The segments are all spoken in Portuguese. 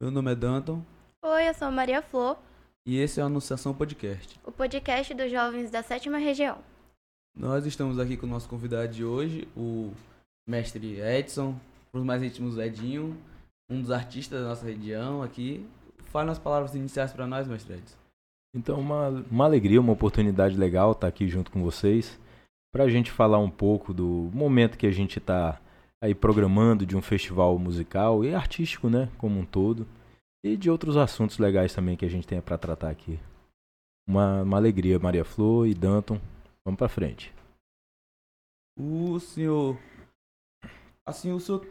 Meu nome é Danton Oi, eu sou Maria Flor, e esse é o Anunciação Podcast. o podcast dos jovens da sétima região. Nós estamos aqui com o nosso convidado de hoje, o mestre Edson, para os mais íntimos Edinho, um dos artistas da nossa região aqui. Fale as palavras iniciais para nós, mestre Edson. Então, uma, uma alegria, uma oportunidade legal estar aqui junto com vocês para a gente falar um pouco do momento que a gente está aí programando de um festival musical e artístico, né, como um todo, e de outros assuntos legais também que a gente tem para tratar aqui. Uma, uma alegria, Maria Flor e Danton. Vamos para frente. O senhor. Assim, o senhor.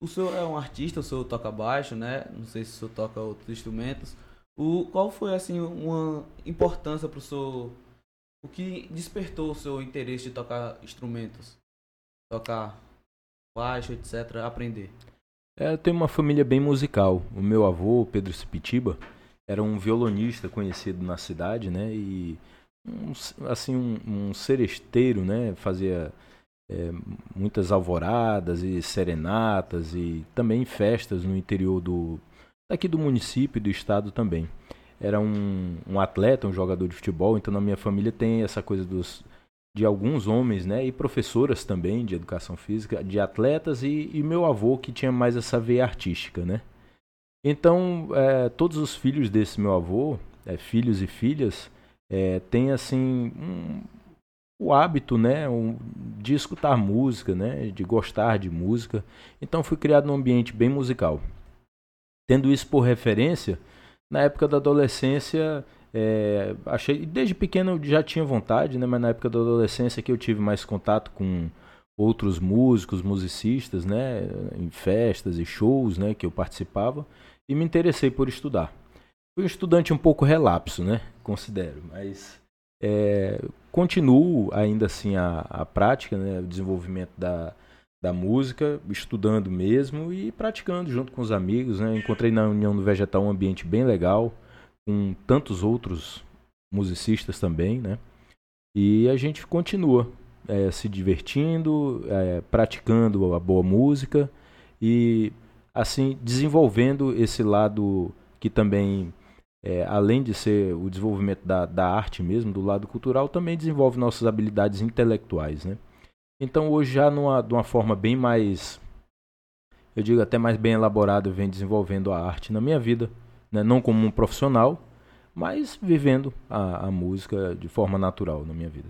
O senhor é um artista, o senhor toca baixo, né? Não sei se o senhor toca outros instrumentos. O, qual foi, assim, uma importância para o senhor. O que despertou o seu interesse de tocar instrumentos? Tocar baixo, etc. Aprender. É, eu tenho uma família bem musical. O meu avô, Pedro Cipitiba, era um violonista conhecido na cidade, né? E um, assim um, um seresteiro, né? Fazia é, muitas alvoradas e serenatas e também festas no interior do daqui do município e do estado também. Era um, um atleta, um jogador de futebol, então na minha família tem essa coisa dos de alguns homens, né, e professoras também de educação física, de atletas e, e meu avô que tinha mais essa veia artística, né. Então, é, todos os filhos desse meu avô, é, filhos e filhas, é, têm assim um, o hábito, né, um, de escutar música, né, de gostar de música. Então, fui criado num ambiente bem musical. Tendo isso por referência, na época da adolescência é, achei, desde pequeno eu já tinha vontade, né? Mas na época da adolescência que eu tive mais contato com outros músicos, musicistas, né? Em festas e shows, né? Que eu participava e me interessei por estudar. Fui um estudante um pouco relapso, né? Considero, mas é, continuo ainda assim a, a prática, né? O desenvolvimento da, da música, estudando mesmo e praticando junto com os amigos, né? Encontrei na União do Vegetal um ambiente bem legal com tantos outros musicistas também, né? E a gente continua é, se divertindo, é, praticando a boa música e assim desenvolvendo esse lado que também, é, além de ser o desenvolvimento da, da arte mesmo, do lado cultural, também desenvolve nossas habilidades intelectuais, né? Então hoje já numa, de uma forma bem mais, eu digo até mais bem elaborada, eu venho desenvolvendo a arte na minha vida né? não como um profissional, mas vivendo a, a música de forma natural na minha vida.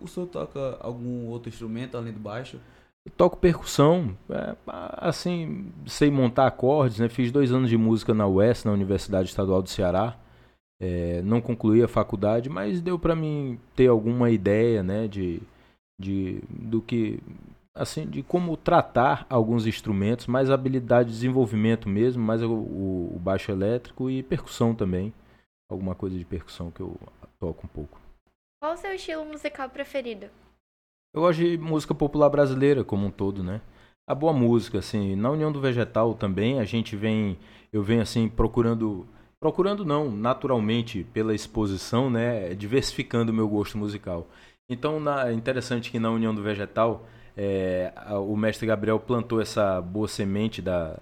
O senhor toca algum outro instrumento além do baixo? Eu toco percussão, é, assim, sei montar acordes, né? Fiz dois anos de música na UES, na Universidade Estadual do Ceará. É, não concluí a faculdade, mas deu para mim ter alguma ideia, né, de, de do que assim de como tratar alguns instrumentos, mais habilidade de desenvolvimento mesmo, mais o, o, baixo elétrico e percussão também, alguma coisa de percussão que eu toco um pouco. Qual o seu estilo musical preferido? Eu gosto de música popular brasileira como um todo, né? A boa música, assim, na União do Vegetal também a gente vem, eu venho assim procurando, procurando não, naturalmente pela exposição, né, diversificando o meu gosto musical. Então, na, é interessante que na União do Vegetal é, o mestre Gabriel plantou essa boa semente da,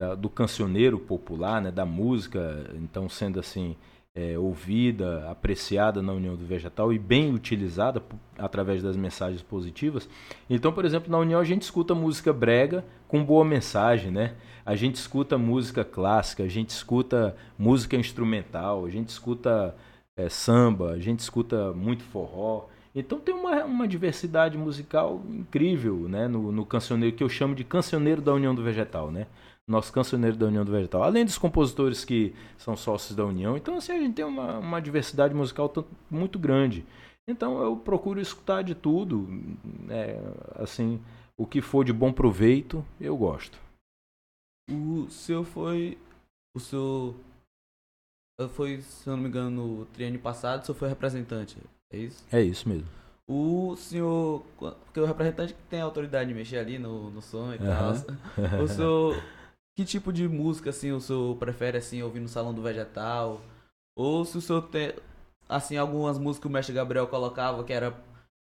da, do cancioneiro popular, né, da música, então sendo assim é, ouvida, apreciada na União do Vegetal e bem utilizada através das mensagens positivas. Então, por exemplo, na União a gente escuta música brega com boa mensagem, né? A gente escuta música clássica, a gente escuta música instrumental, a gente escuta é, samba, a gente escuta muito forró. Então tem uma, uma diversidade musical incrível, né? No, no cancioneiro, que eu chamo de cancioneiro da União do Vegetal, né? Nosso cancioneiro da União do Vegetal. Além dos compositores que são sócios da União. Então, assim, a gente tem uma, uma diversidade musical muito grande. Então eu procuro escutar de tudo, é, assim, o que for de bom proveito, eu gosto. O seu foi. O seu. Foi, se eu não me engano, no triênio passado, o senhor foi representante. É isso? É isso mesmo. O senhor. Porque o representante que tem a autoridade de mexer ali no, no som e uhum. tal. o senhor. Que tipo de música assim o senhor prefere assim ouvir no salão do vegetal? Ou se o senhor tem assim algumas músicas que o mestre Gabriel colocava que era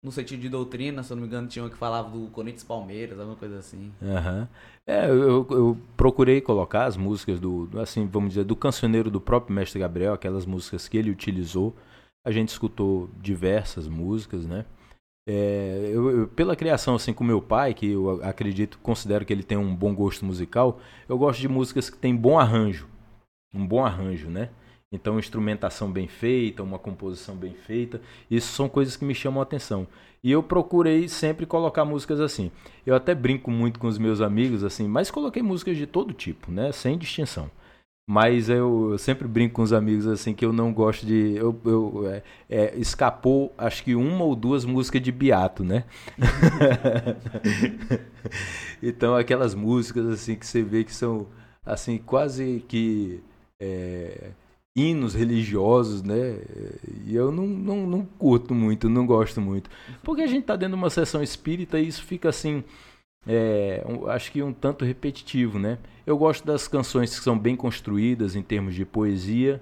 no sentido de doutrina, se eu não me engano, tinha uma que falava do Corinthians Palmeiras, alguma coisa assim. Aham. É, eu, eu procurei colocar as músicas do, do, assim, vamos dizer, do cancioneiro do próprio Mestre Gabriel, aquelas músicas que ele utilizou. A gente escutou diversas músicas, né? É, eu, eu- pela criação assim com meu pai, que eu acredito, considero que ele tem um bom gosto musical, eu gosto de músicas que tem bom arranjo, um bom arranjo, né? Então, instrumentação bem feita, uma composição bem feita, isso são coisas que me chamam a atenção. E eu procurei sempre colocar músicas assim. Eu até brinco muito com os meus amigos assim, mas coloquei músicas de todo tipo, né? Sem distinção. Mas eu, eu sempre brinco com os amigos assim que eu não gosto de. Eu, eu, é, é, escapou, acho que uma ou duas músicas de Beato, né? então aquelas músicas assim que você vê que são assim quase que é, hinos religiosos, né? E eu não, não, não curto muito, não gosto muito. Porque a gente tá dentro de uma sessão espírita e isso fica assim. É, um- acho que um tanto repetitivo, né? Eu gosto das canções que são bem construídas em termos de poesia,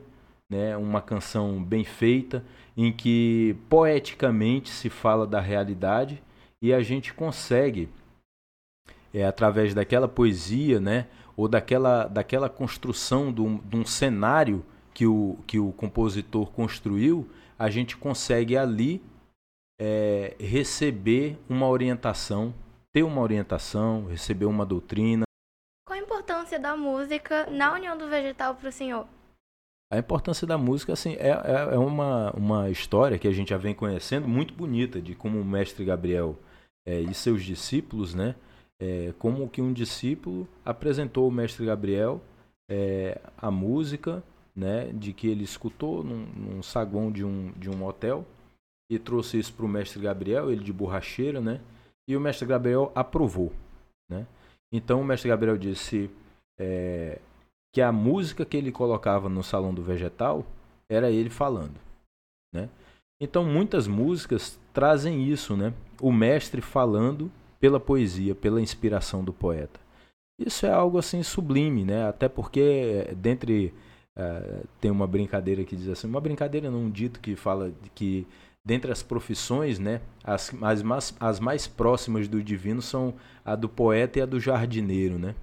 né? Uma canção bem feita, em que poeticamente se fala da realidade e a gente consegue, é, através daquela poesia, né? Ou daquela, daquela construção de um, de um cenário que o, que o compositor construiu, a gente consegue ali é, receber uma orientação, ter uma orientação, receber uma doutrina. Qual a importância da música na união do vegetal para o senhor? A importância da música, assim, é, é, é uma, uma história que a gente já vem conhecendo, muito bonita, de como o mestre Gabriel é, e seus discípulos, né? É, como que um discípulo apresentou ao mestre Gabriel é, a música, né? De que ele escutou num, num saguão de um, de um hotel e trouxe isso para o mestre Gabriel, ele de borracheira, né? E o mestre Gabriel aprovou, né? Então o mestre Gabriel disse é, que a música que ele colocava no salão do vegetal era ele falando, né? Então muitas músicas trazem isso, né? O mestre falando pela poesia, pela inspiração do poeta. Isso é algo assim sublime, né? Até porque eh, dentre eh, tem uma brincadeira que diz assim, uma brincadeira não um dito que fala que dentre as profissões, né, as, as, mais, as mais próximas do divino são a do poeta e a do jardineiro, né?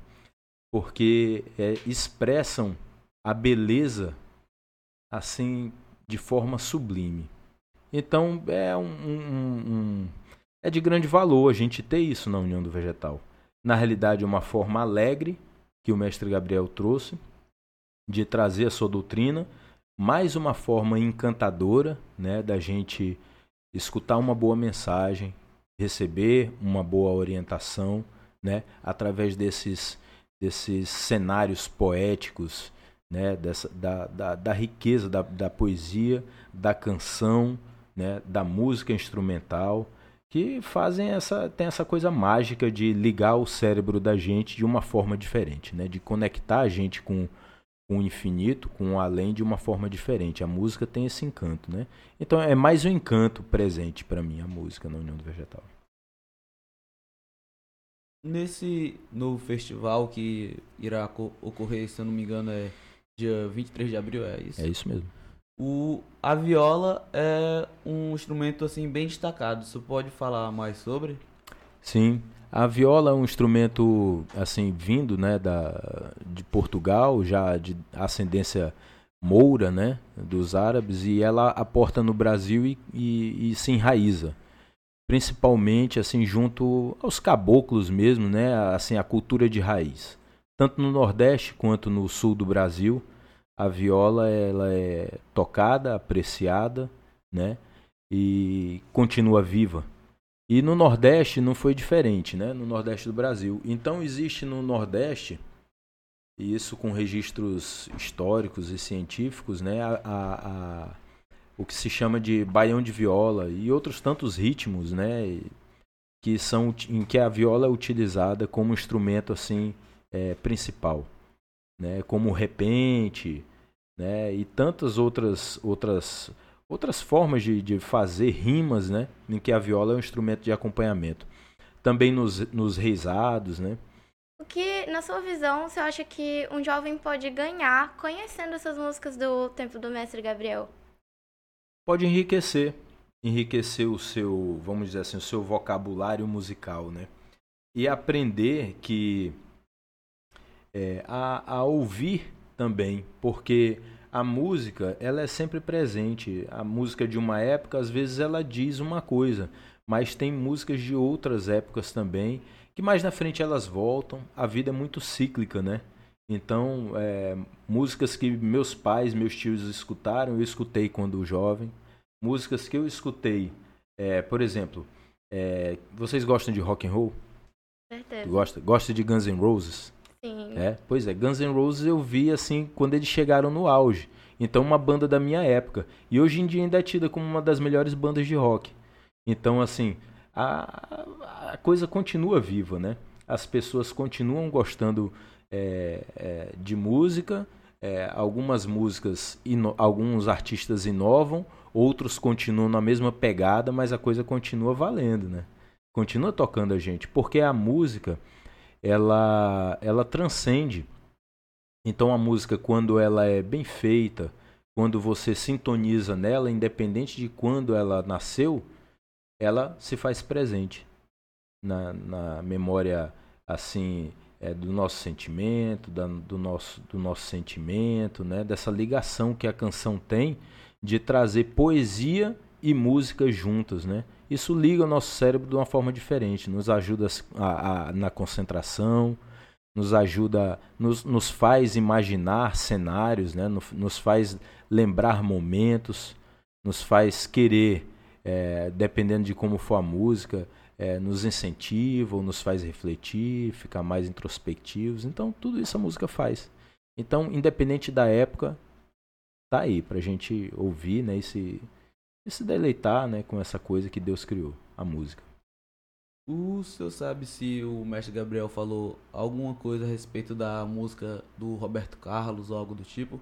Porque eh, expressam a beleza assim de forma sublime. Então é um, um- um- é de grande valor a gente ter isso na união do vegetal. Na realidade, é uma forma alegre que o mestre Gabriel trouxe de trazer a sua doutrina, mais uma forma encantadora, né, da gente escutar uma boa mensagem, receber uma boa orientação, né, através desses desses cenários poéticos, né, dessa, da, da, da riqueza da, da poesia, da canção, né, da música instrumental, que fazem essa tem essa coisa mágica de ligar o cérebro da gente de uma forma diferente, né, de conectar a gente com com o infinito, com o além de uma forma diferente. A música tem esse encanto, né? Então é mais um encanto presente para mim a música na União do Vegetal. Nesse novo festival que irá co- ocorrer, se eu não me engano, é dia 23 de abril, é isso? É isso mesmo. O, a viola é um instrumento assim bem destacado. Você pode falar mais sobre? Sim, a viola é um instrumento assim vindo, né, da de Portugal, já de ascendência moura, né, dos árabes e ela aporta no Brasil e, e, e se enraiza, principalmente assim junto aos caboclos mesmo, né, assim a cultura de raiz. Tanto no Nordeste quanto no Sul do Brasil, a viola ela é tocada, apreciada, né, e continua viva. E no Nordeste não foi diferente, né? No Nordeste do Brasil. Então existe no Nordeste, e isso com registros históricos e científicos, né? A, a- a- o que se chama de baião de viola e outros tantos ritmos, né? Que são em que a viola é utilizada como instrumento assim é, principal, né? Como repente, né? E tantas outras outras outras formas de, de fazer rimas, né? Em que a viola é um instrumento de acompanhamento. Também nos, nos reisados, né? O que, na sua visão, você acha que um jovem pode ganhar conhecendo essas músicas do tempo do mestre Gabriel? Pode enriquecer, enriquecer o seu, vamos dizer assim, o seu vocabulário musical, né? E aprender que é, a, a ouvir também, porque a música ela é sempre presente. A música de uma época, às vezes, ela diz uma coisa, mas tem músicas de outras épocas também que mais na frente elas voltam. A vida é muito cíclica, né? Então, é, músicas que meus pais, meus tios escutaram, eu escutei quando jovem. Músicas que eu escutei, é, por exemplo, é, vocês gostam de rock and roll? Certeza. Gosta, gosta de Guns N' Roses? Sim. É, pois é, Guns N' Roses eu vi assim quando eles chegaram no auge. Então, uma banda da minha época. E hoje em dia ainda é tida como uma das melhores bandas de rock. Então, assim, a, a coisa continua viva, né? As pessoas continuam gostando é, é, de música, é, algumas músicas, alguns artistas inovam, outros continuam na mesma pegada, mas a coisa continua valendo, né? Continua tocando a gente, porque a música ela, ela transcende. Então a música, quando ela é bem feita, quando você sintoniza nela, independente de quando ela nasceu, ela se faz presente na, na memória assim é, do nosso sentimento, da, do, nosso, do nosso sentimento, né? dessa ligação que a canção tem de trazer poesia e música juntas. Né? Isso liga o nosso cérebro de uma forma diferente, nos ajuda a, a, na concentração, nos ajuda, nos, nos faz imaginar cenários, né? nos, nos faz lembrar momentos, nos faz querer, é, dependendo de como for a música, é, nos incentiva ou nos faz refletir, ficar mais introspectivos. Então, tudo isso a música faz. Então, independente da época, tá aí pra gente ouvir, né, e e se deleitar né, com essa coisa que Deus criou, a música. O senhor sabe se o mestre Gabriel falou alguma coisa a respeito da música do Roberto Carlos ou algo do tipo?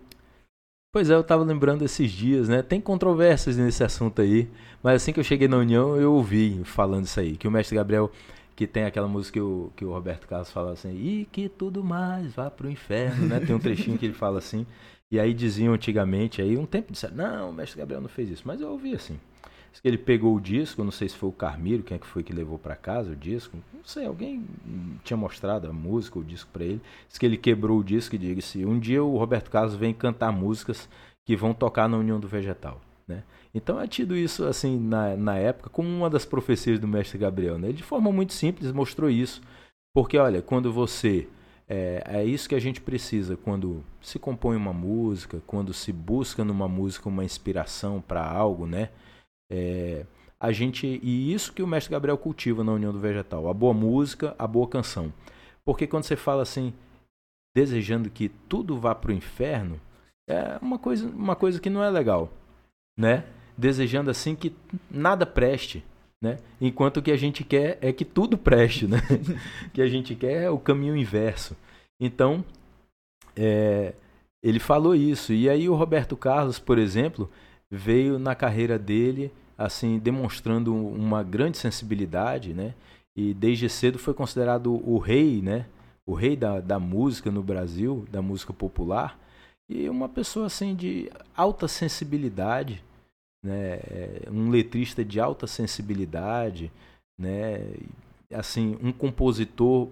Pois é, eu estava lembrando esses dias, né? Tem controvérsias nesse assunto aí, mas assim que eu cheguei na União, eu ouvi falando isso aí, que o mestre Gabriel, que tem aquela música que o, que o Roberto Carlos fala assim, e que tudo mais vá pro inferno, né? Tem um trechinho que ele fala assim. E aí diziam antigamente, aí um tempo disseram, não, o mestre Gabriel não fez isso. Mas eu ouvi assim. Diz que ele pegou o disco, não sei se foi o Carmiro, quem é que foi que levou para casa o disco. Não sei, alguém tinha mostrado a música, o disco para ele. Diz que ele quebrou o disco e disse, um dia o Roberto Carlos vem cantar músicas que vão tocar na União do Vegetal. Né? Então é tido isso assim na, na época como uma das profecias do mestre Gabriel. Né? Ele de forma muito simples mostrou isso. Porque olha, quando você é, é isso que a gente precisa quando se compõe uma música, quando se busca numa música uma inspiração para algo, né? É, a gente e isso que o mestre Gabriel cultiva na União do Vegetal, a boa música, a boa canção. Porque quando você fala assim, desejando que tudo vá para o inferno, é uma coisa, uma coisa que não é legal, né? Desejando assim que nada preste, né? Enquanto o que a gente quer é que tudo preste, né? que a gente quer é o caminho inverso. Então, é, ele falou isso. E aí o Roberto Carlos, por exemplo, veio na carreira dele assim demonstrando uma grande sensibilidade, né? E desde cedo foi considerado o rei, né? O rei da, da música no Brasil, da música popular, e uma pessoa assim de alta sensibilidade, né, é, um letrista de alta sensibilidade, né, assim, um compositor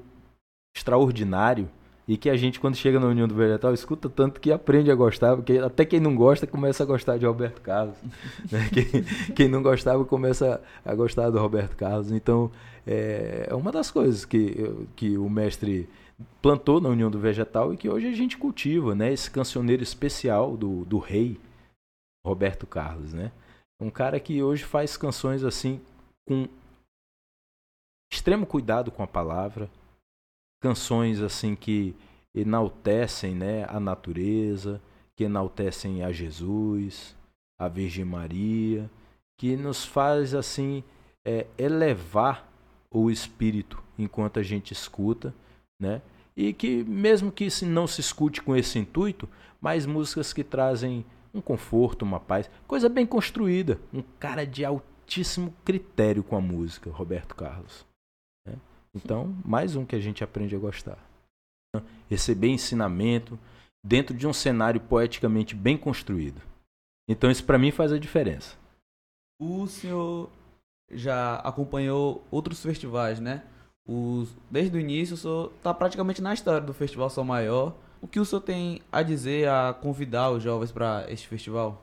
extraordinário e que a gente quando chega na União do Vegetal escuta tanto que aprende a gostar, porque até quem não gosta começa a gostar de Roberto Carlos, né? quem, quem, não gostava começa a gostar do Roberto Carlos, então é, é uma das coisas que, que o mestre plantou na União do Vegetal e que hoje a gente cultiva, né? Esse cancioneiro especial do, do rei, Roberto Carlos, né? Um cara que hoje faz canções assim com extremo cuidado com a palavra, canções assim que enaltecem, né, a natureza, que enaltecem a Jesus, a Virgem Maria, que nos faz assim é, elevar o espírito enquanto a gente escuta, né? E que mesmo que não se escute com esse intuito, mas músicas que trazem um conforto, uma paz, coisa bem construída, um cara de altíssimo critério com a música, Roberto Carlos. Né? Então, mais um que a gente aprende a gostar. Receber ensinamento dentro de um cenário poeticamente bem construído. Então, isso para mim faz a diferença. O senhor já acompanhou outros festivais, né? Os, desde o início, o senhor está praticamente na história do Festival Sol Maior. O que o senhor tem a dizer, a convidar os jovens para este festival?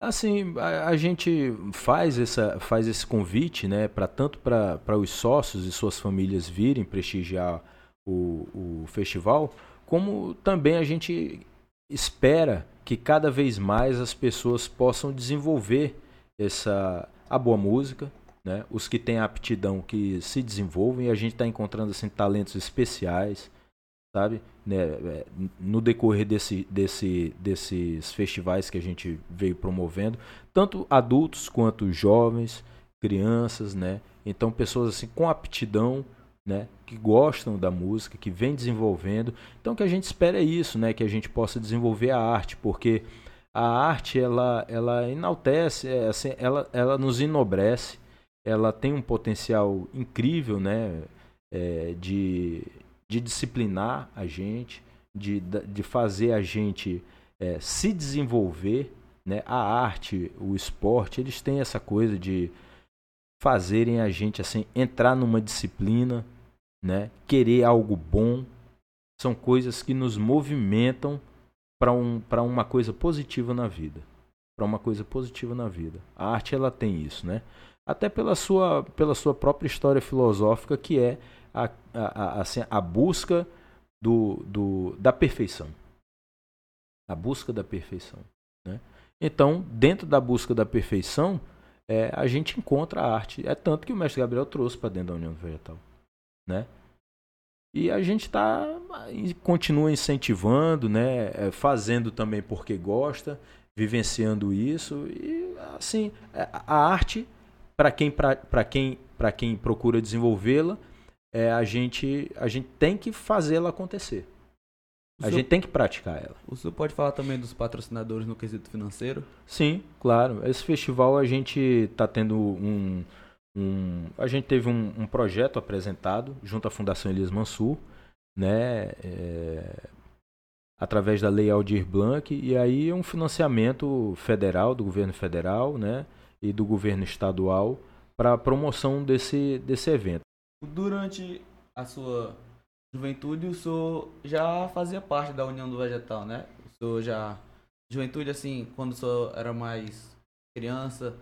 Assim, a, a, gente faz, essa, faz esse convite, né, para tanto para os sócios e suas famílias virem prestigiar o, o festival, como também a gente espera que cada vez mais as pessoas possam desenvolver essa a boa música, né? Os que têm aptidão que se desenvolvem a gente está encontrando assim talentos especiais, sabe? Né? É, no decorrer desse, desse, desses festivais que a gente veio promovendo, tanto adultos quanto jovens, crianças, né? Então pessoas assim com aptidão, né? Que gostam da música, que vem desenvolvendo. Então o que a gente espera é isso, né? Que a gente possa desenvolver a arte, porque a arte ela, ela enaltece, é, assim, ela, ela nos enobrece, ela tem um potencial incrível, né? É, de, de disciplinar a gente, de, de fazer a gente é, se desenvolver, né? A arte, o esporte, eles têm essa coisa de fazerem a gente assim entrar numa disciplina, né? Querer algo bom, são coisas que nos movimentam para um, uma coisa positiva na vida. Para uma coisa positiva na vida. A arte ela tem isso, né? Até pela sua, pela sua própria história filosófica, que é a, a, a, a busca do, do, da perfeição. A busca da perfeição. Né? Então, dentro da busca da perfeição, é, a gente encontra a arte. É tanto que o mestre Gabriel trouxe para dentro da União Vegetal. Né? E a gente está continua incentivando, né, é, fazendo também porque gosta, vivenciando isso e assim é, a arte para quem quem quem procura desenvolvê-la é a gente a gente tem que fazê-la acontecer. O a senhor, gente tem que praticar ela. O senhor pode falar também dos patrocinadores no quesito financeiro? Sim, claro. Esse festival a gente está tendo um, um, a gente teve um, um, projeto apresentado junto à Fundação Elias Mansur, né, é, através da Lei Aldir Blanc, e aí um financiamento federal, do governo federal né, e do governo estadual para a promoção desse, desse evento. Durante a sua juventude, o senhor já fazia parte da União do Vegetal, né? O senhor já. Juventude, assim, quando o senhor era mais criança,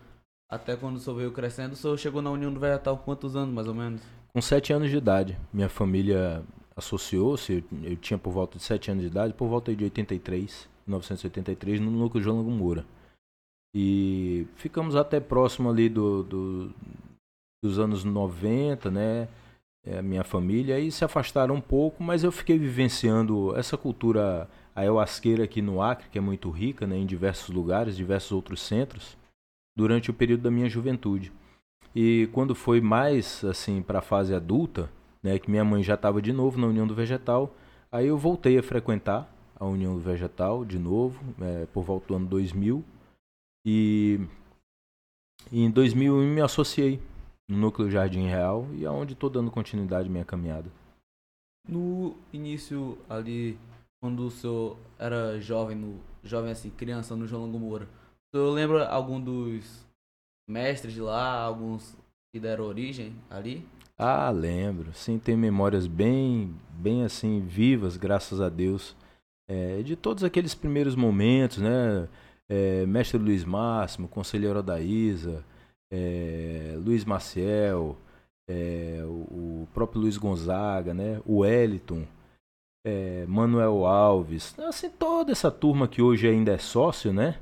até quando o senhor veio crescendo, o senhor chegou na União do Vegetal com quantos anos, mais ou menos? Com sete anos de idade. Minha família associou-se, eu, eu, tinha por volta de sete anos de idade, por volta de 83, 1983, no núcleo João Lago Moura. E ficamos até próximo ali do, do dos anos 90, né? É, minha família, e se afastaram um pouco, mas eu fiquei vivenciando essa cultura ayahuasqueira aqui no Acre, que é muito rica, né? Em diversos lugares, diversos outros centros durante o período da minha juventude. E quando foi mais assim para a fase adulta, né, que minha mãe já estava de novo na União do Vegetal, aí eu voltei a frequentar a União do Vegetal de novo, é, por volta do ano 2000. E, e em 2001 me associei no Núcleo Jardim Real e aonde estou dando continuidade à minha caminhada. No início ali, quando o senhor era jovem, no, jovem assim, criança no João Longo Moura, Tu lembra algum dos mestres de lá, alguns que deram origem ali? Ah, lembro. Sim, tem memórias bem, bem assim, vivas, graças a Deus. É, de todos aqueles primeiros momentos, né? É, Mestre Luiz Máximo, Conselheiro Odaísa, é, Luiz Maciel, é, o, próprio Luiz Gonzaga, né? O Wellington, é, Manuel Alves, assim, toda essa turma que hoje ainda é sócio, né?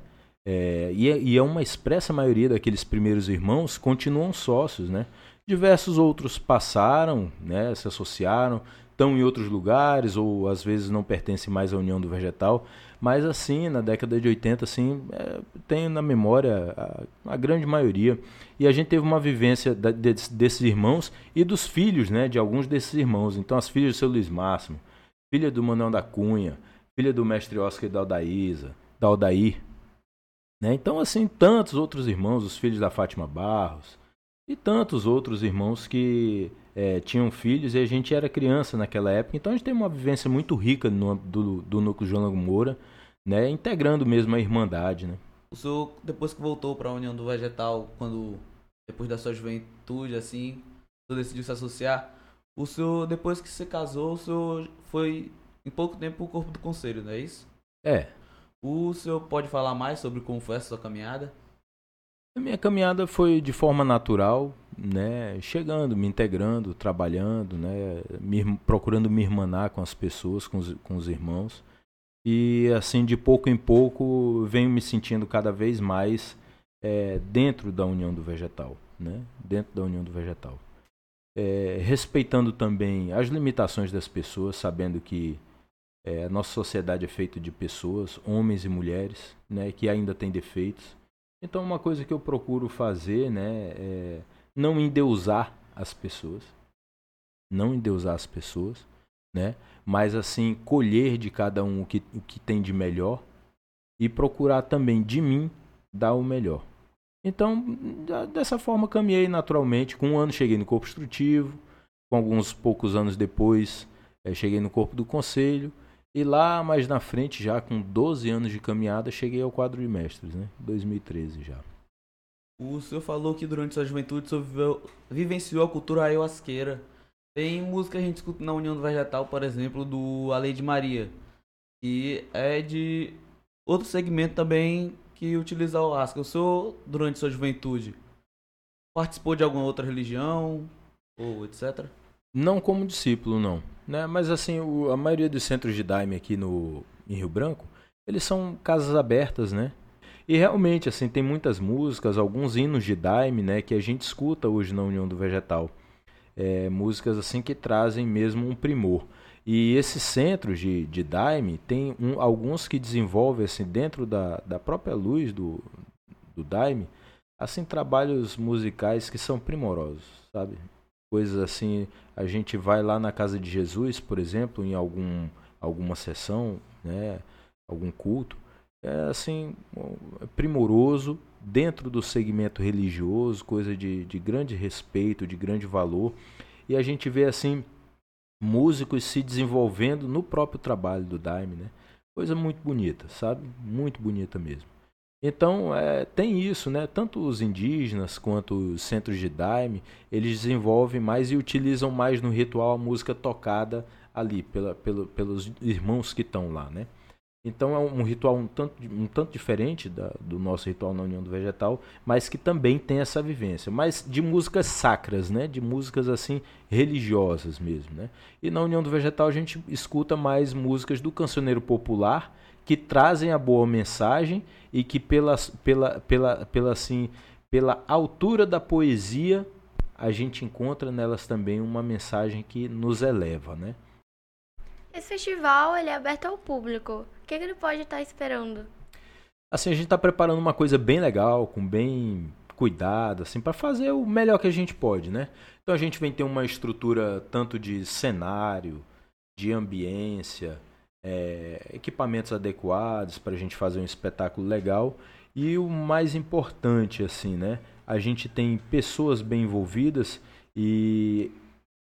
É, e, é, e, é, uma expressa maioria daqueles primeiros irmãos continuam sócios, né? Diversos outros passaram, né, se associaram, estão em outros lugares ou às vezes não pertencem mais à União do Vegetal, mas assim, na década de 80, assim, é, tenho na memória a, a, grande maioria. E a gente teve uma vivência da, de, desses irmãos e dos filhos, né, de alguns desses irmãos. Então, as filhas do seu Luiz Máximo, filha do Manuel da Cunha, filha do mestre Oscar e da Aldaísa, da Aldair, né? Então, assim, tantos outros irmãos, os filhos da Fátima Barros, e tantos outros irmãos que é, tinham filhos e a gente era criança naquela época. Então, a gente tem uma vivência muito rica no, do, do núcleo João Lago Moura, né? integrando mesmo a irmandade. Né? o senhor, depois que voltou para a União do Vegetal, quando depois da sua juventude, assim, o decidiu se associar, o senhor, depois que se casou, o senhor foi em pouco tempo o corpo do conselho, não é isso? É. O senhor pode falar mais sobre como foi essa sua caminhada? A minha caminhada foi de forma natural, né? Chegando, me integrando, trabalhando, né? Me, procurando me irmanar com as pessoas, com os, com os irmãos. E assim, de pouco em pouco, venho me sentindo cada vez mais é, dentro da união do vegetal, né? Dentro da união do vegetal. É, respeitando também as limitações das pessoas, sabendo que é, a nossa sociedade é feita de pessoas, homens e mulheres, né? Que ainda tem defeitos então, uma coisa que eu procuro fazer, né, é não endeusar as pessoas, não endeusar as pessoas, né, mas assim colher de cada um o que, o que tem de melhor e procurar também de mim dar o melhor. Então, dessa forma caminhei naturalmente. Com um ano cheguei no corpo instrutivo, com alguns poucos anos depois é, cheguei no corpo do conselho e lá mais na frente, já com 12 anos de caminhada, cheguei ao quadro de mestres, né? 2013 já. O senhor falou que durante sua juventude o senhor vivenciou a cultura ayahuasqueira. Tem música que a gente escuta na União do Vegetal, por exemplo, do A Lei de Maria. E é de outro segmento também que utiliza o ayahuasca. O senhor, durante sua juventude, participou de alguma outra religião ou etc? Não como discípulo, não. Né? Mas assim, o, a maioria dos centros de Daime aqui no, em Rio Branco, eles são casas abertas, né? E realmente, assim, tem muitas músicas, alguns hinos de Daime, né, que a gente escuta hoje na União do Vegetal. É, músicas assim que trazem mesmo um primor. E esses centros de, de Daime, tem um, alguns que desenvolvem, assim, dentro da, da própria luz do, do Daime, assim, trabalhos musicais que são primorosos, sabe? coisas assim. A gente vai lá na casa de Jesus, por exemplo, em algum, alguma sessão, né, algum culto, é assim, primoroso, dentro do segmento religioso, coisa de, de grande respeito, de grande valor. E a gente vê assim músicos se desenvolvendo no próprio trabalho do Daime, né? Coisa muito bonita, sabe? Muito bonita mesmo. Então, é, tem isso, né? Tanto os indígenas quanto os centros de daime, eles desenvolvem mais e utilizam mais no ritual a música tocada ali pela, pelo, pelos irmãos que estão lá, né? Então é um ritual um tanto, um tanto diferente da, do nosso ritual na União do Vegetal, mas que também tem essa vivência, mas de músicas sacras, né? De músicas assim religiosas mesmo, né? E na União do Vegetal a gente escuta mais músicas do cancioneiro popular que trazem a boa mensagem e que pela, pela, pela, pela, assim, pela altura da poesia a gente encontra nelas também uma mensagem que nos eleva, né? Esse festival ele é aberto ao público. O que, que ele pode estar esperando? Assim, a gente está preparando uma coisa bem legal, com bem cuidado, assim, para fazer o melhor que a gente pode, né? Então a gente vem ter uma estrutura tanto de cenário, de ambiência, é, equipamentos adequados para a gente fazer um espetáculo legal e o mais importante assim né a gente tem pessoas bem envolvidas e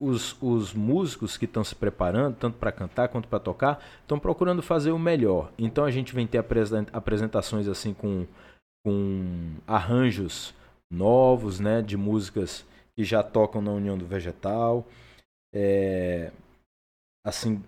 os, os músicos que estão se preparando tanto para cantar quanto para tocar estão procurando fazer o melhor então a gente vem ter apresentações assim com com arranjos novos né de músicas que já tocam na União do Vegetal é, assim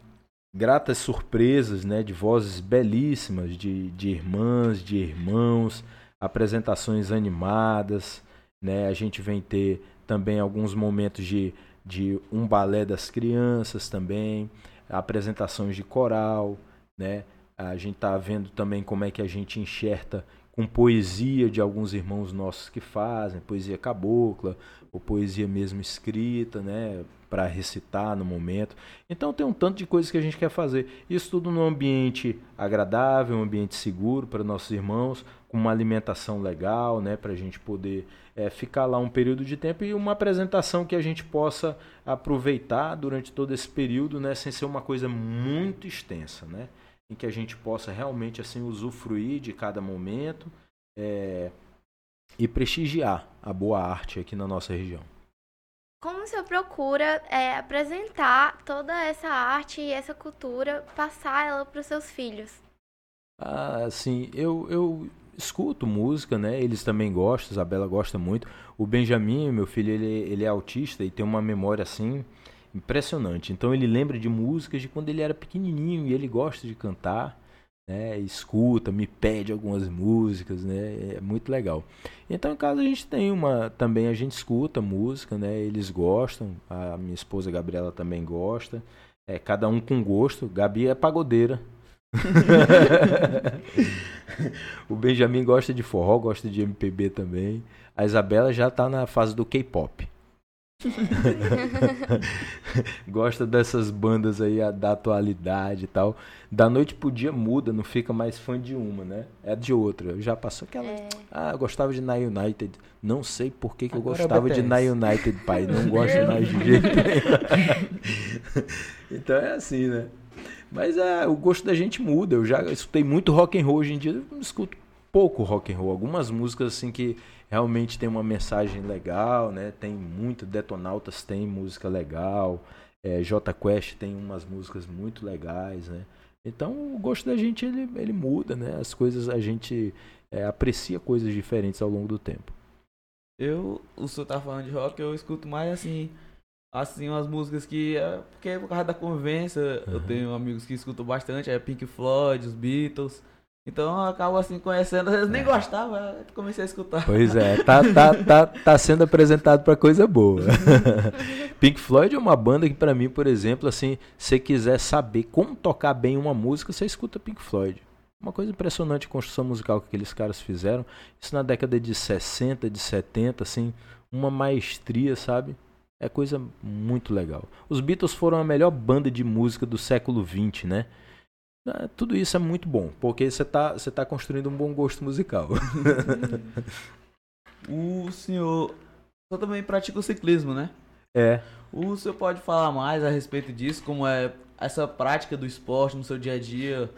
gratas surpresas, né, de vozes belíssimas de, de irmãs, de irmãos, apresentações animadas, né? A gente vem ter também alguns momentos de, de um balé das crianças também, apresentações de coral, né? A gente está vendo também como é que a gente enxerta com poesia de alguns irmãos nossos que fazem, poesia cabocla, ou poesia mesmo escrita, né, para recitar no momento. Então tem um tanto de coisas que a gente quer fazer. Isso tudo num ambiente agradável, um ambiente seguro para nossos irmãos, com uma alimentação legal, né, para a gente poder é, ficar lá um período de tempo e uma apresentação que a gente possa aproveitar durante todo esse período, né, sem ser uma coisa muito extensa, né, em que a gente possa realmente assim usufruir de cada momento. É, e prestigiar a boa arte aqui na nossa região. Como o senhor procura é, apresentar toda essa arte e essa cultura, passar ela para os seus filhos? Ah, sim, eu, eu escuto música, né? Eles também gostam, a Isabela gosta muito. O Benjamin, meu filho, ele, ele é autista e tem uma memória assim impressionante. Então ele lembra de músicas de quando ele era pequenininho e ele gosta de cantar, né? Escuta, me pede algumas músicas, né? É muito legal. Então em casa a gente tem uma, também a gente escuta música, né? Eles gostam, a minha esposa Gabriela também gosta. É cada um com gosto. Gabi é pagodeira, o Benjamin gosta de forró, gosta de MPB também. A Isabela já tá na fase do K-pop. Gosta dessas bandas aí da atualidade e tal. Da noite pro dia muda, não fica mais fã de uma, né? É de outra. Já passou aquela. É. Ah, eu gostava de Na United. Não sei por que, que eu é gostava de Na United, pai. Não gosto mais de jeito nenhum. então é assim, né? Mas é, o gosto da gente muda. Eu já escutei muito rock and roll hoje em dia, eu escuto pouco rock and roll. Algumas músicas assim que realmente tem uma mensagem legal, né? Tem muito Detonautas tem música legal, é, J Quest tem umas músicas muito legais, né? Então o gosto da gente ele, ele muda, né? As coisas a gente é, aprecia coisas diferentes ao longo do tempo. Eu, o senhor tá falando de rock, eu escuto mais assim assim, umas músicas que. É, porque é por causa da convivência, uhum. eu tenho amigos que escutam bastante, é Pink Floyd, os Beatles. Então eu acabo assim conhecendo, às vezes nem é. gostava, comecei a escutar. Pois é, tá, tá, tá, tá sendo apresentado para coisa boa. Pink Floyd é uma banda que para mim, por exemplo, assim, se quiser saber como tocar bem uma música, você escuta Pink Floyd. Uma coisa impressionante a construção musical que aqueles caras fizeram. Isso na década de 60, de 70, assim, uma maestria, sabe? É coisa muito legal. Os Beatles foram a melhor banda de música do século XX, né? Ah, tudo isso é muito bom, porque você está você tá construindo um bom gosto musical. o senhor, o também pratica o ciclismo, né? É. O senhor pode falar mais a respeito disso, como é essa prática do esporte no seu dia a dia?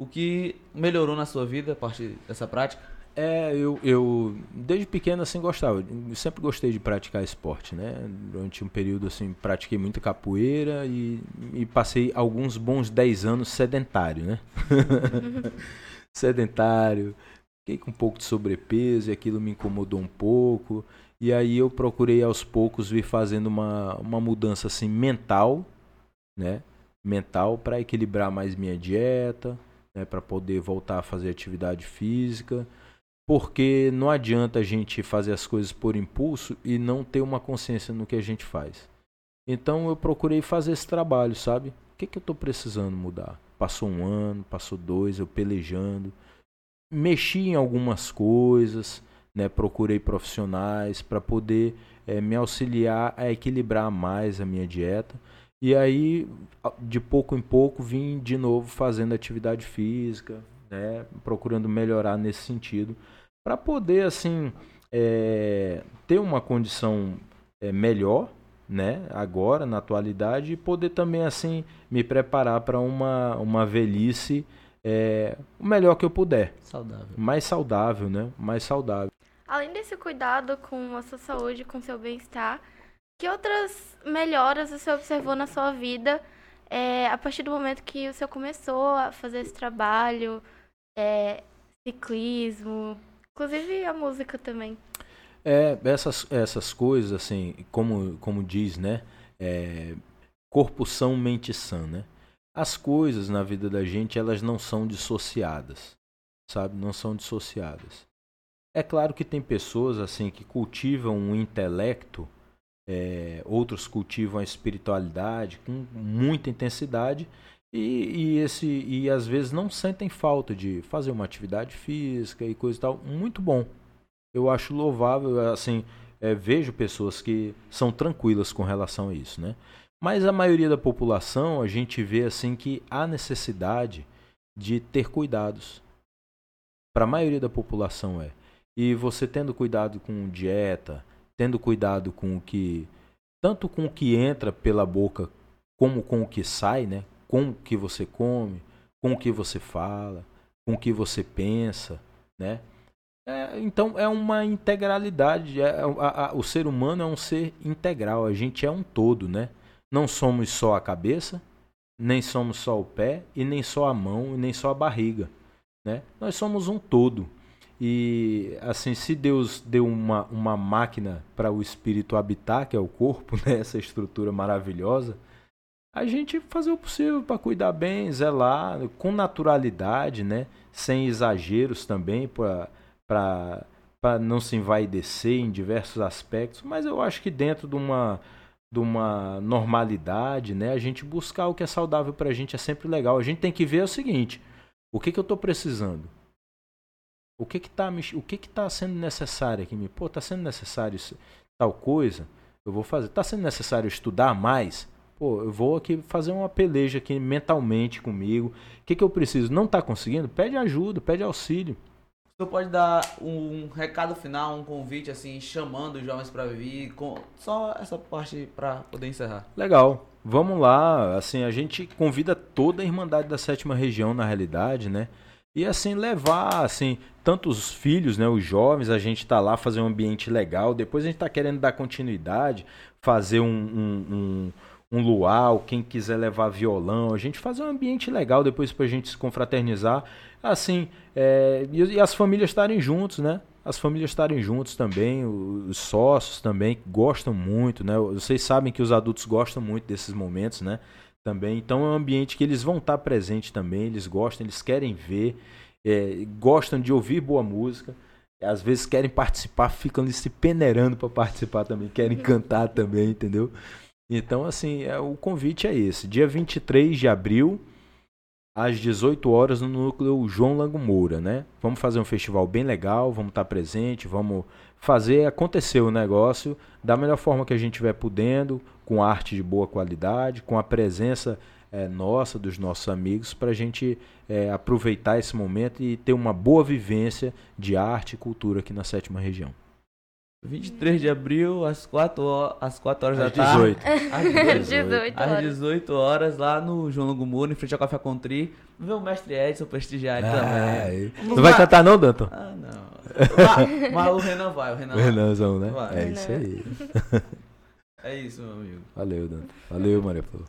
O que melhorou na sua vida a partir dessa prática? É, eu, eu desde pequeno assim gostava, sempre gostei de praticar esporte, né? Durante um período assim, pratiquei muita capoeira e, e passei alguns bons 10 anos sedentário, né? sedentário, fiquei com um pouco de sobrepeso e aquilo me incomodou um pouco. E aí eu procurei aos poucos vir fazendo uma, uma mudança assim mental, né? Mental para equilibrar mais minha dieta, né? Para poder voltar a fazer atividade física porque não adianta a gente fazer as coisas por impulso e não ter uma consciência no que a gente faz. Então eu procurei fazer esse trabalho, sabe? O que, que eu estou precisando mudar? Passou um ano, passou dois, eu pelejando. Mexi em algumas coisas, né? procurei profissionais para poder é, me auxiliar a equilibrar mais a minha dieta. E aí, de pouco em pouco, vim de novo fazendo atividade física, né? procurando melhorar nesse sentido para poder assim é, ter uma condição é, melhor, né? Agora na atualidade e poder também assim me preparar para uma uma velhice é, o melhor que eu puder. Saudável. Mais saudável, né? Mais saudável. Além desse cuidado com a sua saúde, com o seu bem-estar, que outras melhoras você observou na sua vida é, a partir do momento que o senhor começou a fazer esse trabalho, é, ciclismo, Inclusive a música também. É, essas, essas coisas, assim, como, como diz, né? É, corpo são, mente sã, né? As coisas na vida da gente, elas não são dissociadas, sabe? Não são dissociadas. É claro que tem pessoas, assim, que cultivam um intelecto, é, outros cultivam a espiritualidade com muita intensidade e, e, esse, e às vezes não sentem falta de fazer uma atividade física e coisa e tal. Muito bom. Eu acho louvável, assim, é, vejo pessoas que são tranquilas com relação a isso, né? Mas a maioria da população, a gente vê assim que há necessidade de ter cuidados. Para a maioria da população é. E você tendo cuidado com dieta, tendo cuidado com o que tanto com o que entra pela boca como com o que sai, né? com o que você come, com o que você fala, com o que você pensa, né? É, então é uma integralidade. É, a, a, o ser humano é um ser integral. A gente é um todo, né? Não somos só a cabeça, nem somos só o pé, e nem só a mão, e nem só a barriga, né? Nós somos um todo. E assim, se Deus deu uma, uma máquina para o espírito habitar, que é o corpo, né, essa estrutura maravilhosa, a gente fazer o possível para cuidar bem, zelar com naturalidade, né, sem exageros também, para não se envaidecer em diversos aspectos, mas eu acho que dentro de uma de uma normalidade, né? A gente buscar o que é saudável para a gente é sempre legal. A gente tem que ver o seguinte: o que, que eu estou precisando? O que que tá, o que que tá sendo necessário aqui? Pô, tá sendo necessário tal coisa? Eu vou fazer. Tá sendo necessário estudar mais? Pô, eu vou aqui fazer uma peleja aqui mentalmente comigo. O que que eu preciso? Não tá conseguindo? Pede ajuda, pede auxílio. Você pode dar um recado final, um convite, assim, chamando os jovens para vir, com só essa parte para poder encerrar. Legal. Vamos lá, assim, a gente convida toda a Irmandade da Sétima Região, na realidade, né? E assim, levar, assim, tanto os filhos, né, os jovens, a gente tá lá fazer um ambiente legal, depois a gente tá querendo dar continuidade, fazer um, um, um um luau, quem quiser levar violão, a gente fazer um ambiente legal depois para a gente se confraternizar, assim, é, e, e, as famílias estarem juntos, né? As famílias estarem juntos também, os sócios também gostam muito, né? Vocês sabem que os adultos gostam muito desses momentos, né? Também, então é um ambiente que eles vão estar presentes também, eles gostam, eles querem ver, é, gostam de ouvir boa música às vezes querem participar, ficam se peneirando para participar também, querem cantar também, entendeu? Então, assim, é, o convite é esse. Dia 23 de abril, às 18 horas, no núcleo João Lango Moura, né? Vamos fazer um festival bem legal, vamos estar presente, vamos fazer acontecer o negócio da melhor forma que a gente estiver podendo, com arte de boa qualidade, com a presença é, nossa, dos nossos amigos, para a gente é, aproveitar esse momento e ter uma boa vivência de arte e cultura aqui na sétima região. 23 de abril, às 4, horas, às 4 horas às da tarde. 18. Às 18 horas. Às 18 horas, lá no João Longo Muro, em frente ao Café Contri. Ver o mestre Edson prestigiar ah, também. Não vai cantar não, Danton? Ah, não. mas, mas, o Renan vai, o Renan O Renanzão, né? vai. É isso aí. É isso, meu amigo. Valeu, Danton. Valeu, Maria Flor.